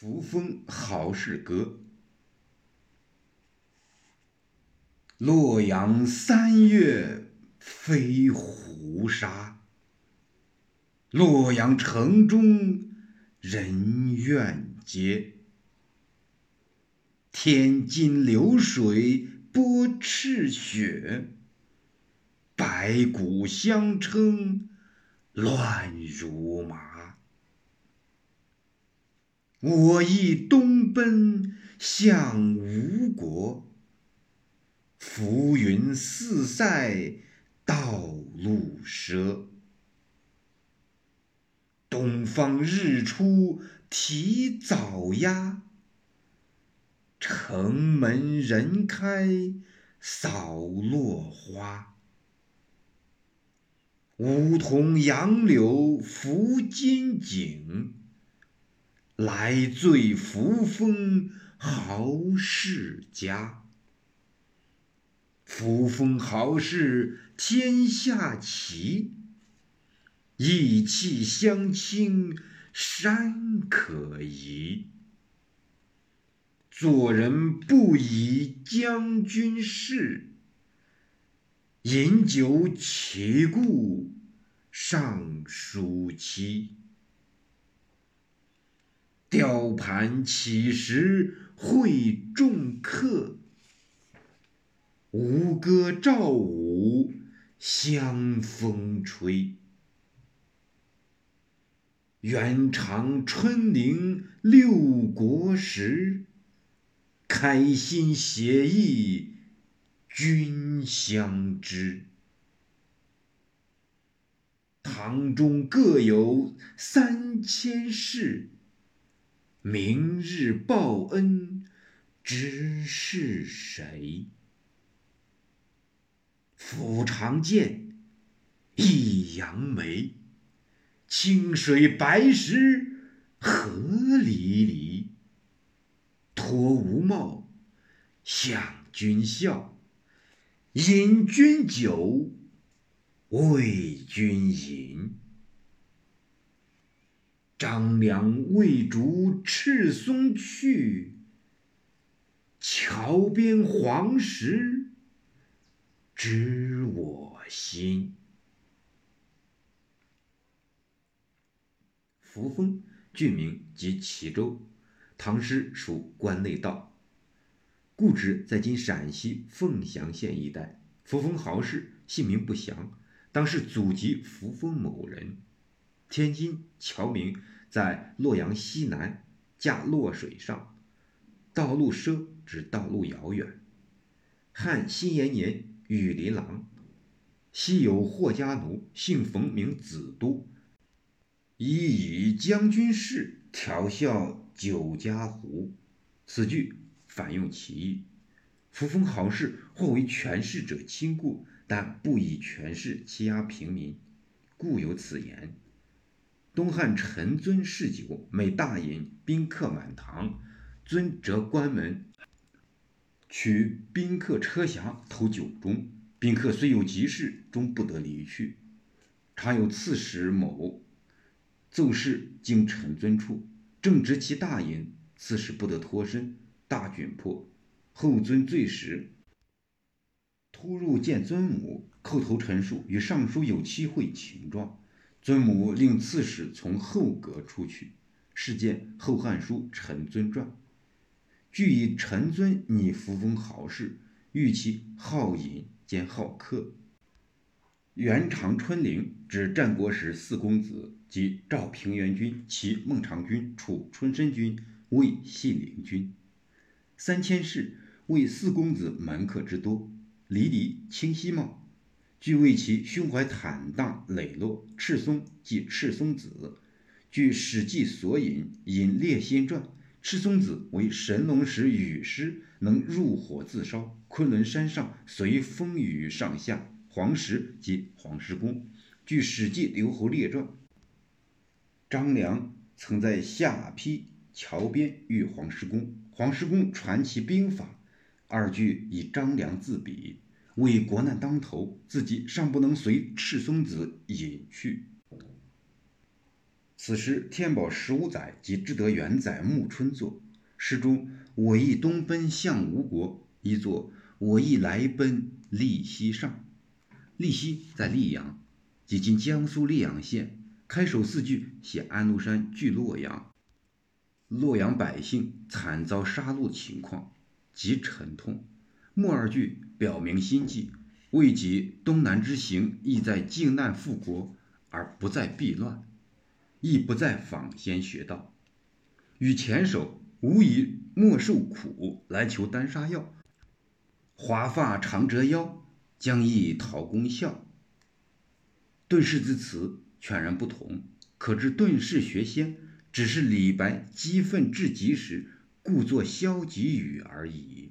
扶风好事歌。洛阳三月飞胡沙，洛阳城中人怨结。天津流水波赤血，白骨相称乱如麻。我亦东奔向吴国，浮云四塞道路赊。东方日出提早鸦，城门人开扫落花。梧桐杨柳拂金井。来醉扶风豪士家，扶风豪士天下齐，意气相倾山可移。做人不以将军事，饮酒岂顾尚书期。雕盘起时会众客，吴歌赵舞香风吹。元长春陵六国时，开心写意君相知。堂中各有三千室。明日报恩，知是谁？抚长剑，一扬眉，清水白石何离离？脱吴帽，向君笑，饮君酒，为君饮。张良未逐赤松去，桥边黄石知我心。扶风，郡名即齐州，唐诗属关内道，故址在今陕西凤翔县一带。扶风豪士，姓名不详，当是祖籍扶风某人。天津侨名在洛阳西南，架洛水上，道路赊指道路遥远。汉新延年，羽林郎，昔有霍家奴，姓冯，名子都，以以将军事，调笑酒家湖。此句反用其意。扶风豪士或为权势者亲故，但不以权势欺压平民，故有此言。东汉陈尊嗜酒，每大饮，宾客满堂，遵折关门，取宾客车匣投酒中。宾客虽有急事，终不得离去。常有刺史某奏事经陈尊处，正值其大饮，刺史不得脱身，大窘迫。后尊醉时，突入见尊母，叩头陈述与尚书有期会情状。尊母令刺史从后阁出去。事件《后汉书·陈尊传》。据以陈尊拟扶风豪士，欲其好饮兼好客。元长春陵指战国时四公子，即赵平原君、齐孟尝君、楚春申君、魏信陵君。三千世为四公子门客之多。离离清溪帽。据为其胸怀坦荡磊落，赤松即赤松子。据《史记》索引引《列仙传》，赤松子为神农时雨师，能入火自烧。昆仑山上随风雨上下，黄石即黄石公。据《史记·刘侯列传》，张良曾在下邳桥边遇黄石公，黄石公传其兵法，二句以张良自比。为国难当头，自己尚不能随赤松子隐去。此时天宝十五载即至德元载暮春作。诗中“我亦东奔向吴国”一作“我亦来奔溧溪上”。溧溪在溧阳，即今江苏溧阳县。开首四句写安禄山据洛阳，洛阳百姓惨遭杀戮情况，极沉痛。末二句表明心迹，为己东南之行意在靖难复国，而不在避乱。亦不再访仙学道，与前首无以莫受苦来求丹砂药，华发长折腰，将亦讨功效。遁世之词全然不同，可知遁世学仙只是李白激愤至极时故作消极语而已。